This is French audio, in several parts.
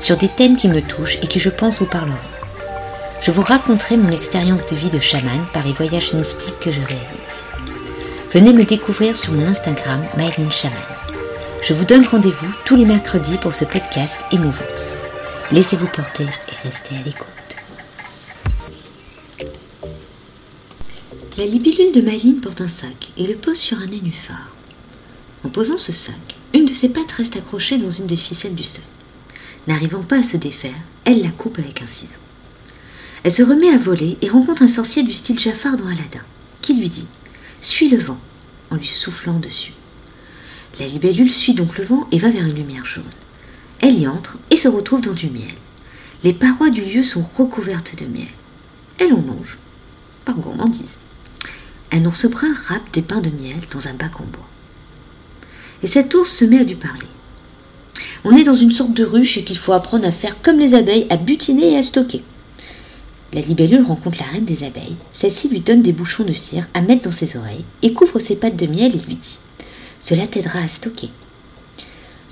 sur des thèmes qui me touchent et qui je pense vous parleront. Je vous raconterai mon expérience de vie de chaman par les voyages mystiques que je réalise. Venez me découvrir sur mon Instagram Myline Chaman. Je vous donne rendez-vous tous les mercredis pour ce podcast Émouvance. Laissez-vous porter et restez à l'écoute. La libellule de Myline porte un sac et le pose sur un nénuphar. En posant ce sac, une de ses pattes reste accrochée dans une des ficelles du sac. N'arrivant pas à se défaire, elle la coupe avec un ciseau. Elle se remet à voler et rencontre un sorcier du style Jafar dans Aladdin, qui lui dit Suis le vent, en lui soufflant dessus. La libellule suit donc le vent et va vers une lumière jaune. Elle y entre et se retrouve dans du miel. Les parois du lieu sont recouvertes de miel. Elle en mange, par gourmandise. Un ours brun râpe des pains de miel dans un bac en bois. Et cet ours se met à lui parler. On est dans une sorte de ruche et qu'il faut apprendre à faire comme les abeilles, à butiner et à stocker. La libellule rencontre la reine des abeilles. Celle-ci lui donne des bouchons de cire à mettre dans ses oreilles et couvre ses pattes de miel et lui dit Cela t'aidera à stocker.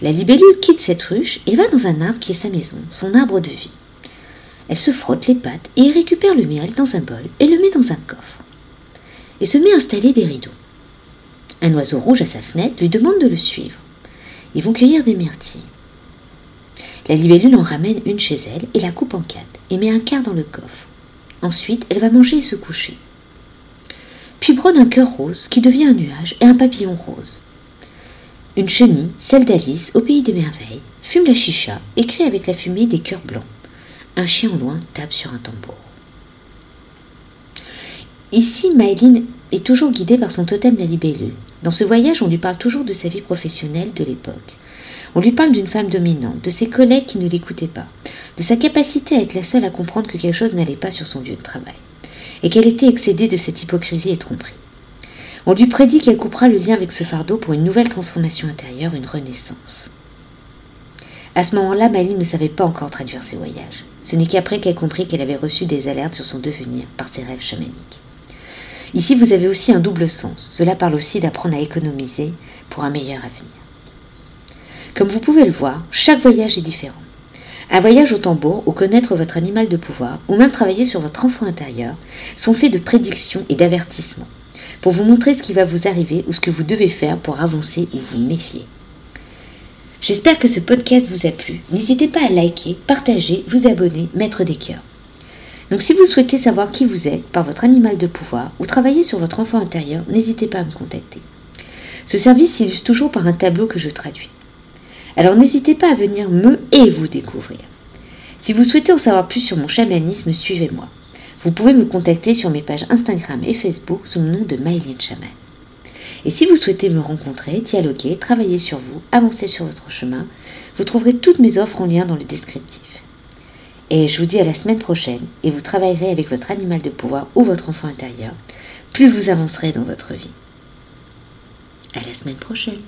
La libellule quitte cette ruche et va dans un arbre qui est sa maison, son arbre de vie. Elle se frotte les pattes et récupère le miel dans un bol et le met dans un coffre. Et se met à installer des rideaux. Un oiseau rouge à sa fenêtre lui demande de le suivre. Ils vont cueillir des myrtilles. La libellule en ramène une chez elle et la coupe en quatre et met un quart dans le coffre. Ensuite, elle va manger et se coucher. Puis brode un cœur rose qui devient un nuage et un papillon rose. Une chenille, celle d'Alice, au pays des merveilles, fume la chicha et crée avec la fumée des cœurs blancs. Un chien loin tape sur un tambour. Ici, Maëline est toujours guidée par son totem la libellule. Dans ce voyage, on lui parle toujours de sa vie professionnelle de l'époque. On lui parle d'une femme dominante, de ses collègues qui ne l'écoutaient pas, de sa capacité à être la seule à comprendre que quelque chose n'allait pas sur son lieu de travail, et qu'elle était excédée de cette hypocrisie et tromperie. On lui prédit qu'elle coupera le lien avec ce fardeau pour une nouvelle transformation intérieure, une renaissance. À ce moment-là, Mali ne savait pas encore traduire ses voyages. Ce n'est qu'après qu'elle comprit qu'elle avait reçu des alertes sur son devenir par ses rêves chamaniques. Ici, vous avez aussi un double sens. Cela parle aussi d'apprendre à économiser pour un meilleur avenir. Comme vous pouvez le voir, chaque voyage est différent. Un voyage au tambour, ou connaître votre animal de pouvoir, ou même travailler sur votre enfant intérieur, sont faits de prédictions et d'avertissements, pour vous montrer ce qui va vous arriver ou ce que vous devez faire pour avancer ou vous méfier. J'espère que ce podcast vous a plu. N'hésitez pas à liker, partager, vous abonner, mettre des cœurs. Donc si vous souhaitez savoir qui vous êtes par votre animal de pouvoir ou travailler sur votre enfant intérieur, n'hésitez pas à me contacter. Ce service s'illustre toujours par un tableau que je traduis. Alors n'hésitez pas à venir me et vous découvrir. Si vous souhaitez en savoir plus sur mon chamanisme, suivez-moi. Vous pouvez me contacter sur mes pages Instagram et Facebook sous le nom de Mylène Chaman. Et si vous souhaitez me rencontrer, dialoguer, travailler sur vous, avancer sur votre chemin, vous trouverez toutes mes offres en lien dans le descriptif. Et je vous dis à la semaine prochaine et vous travaillerez avec votre animal de pouvoir ou votre enfant intérieur, plus vous avancerez dans votre vie. À la semaine prochaine.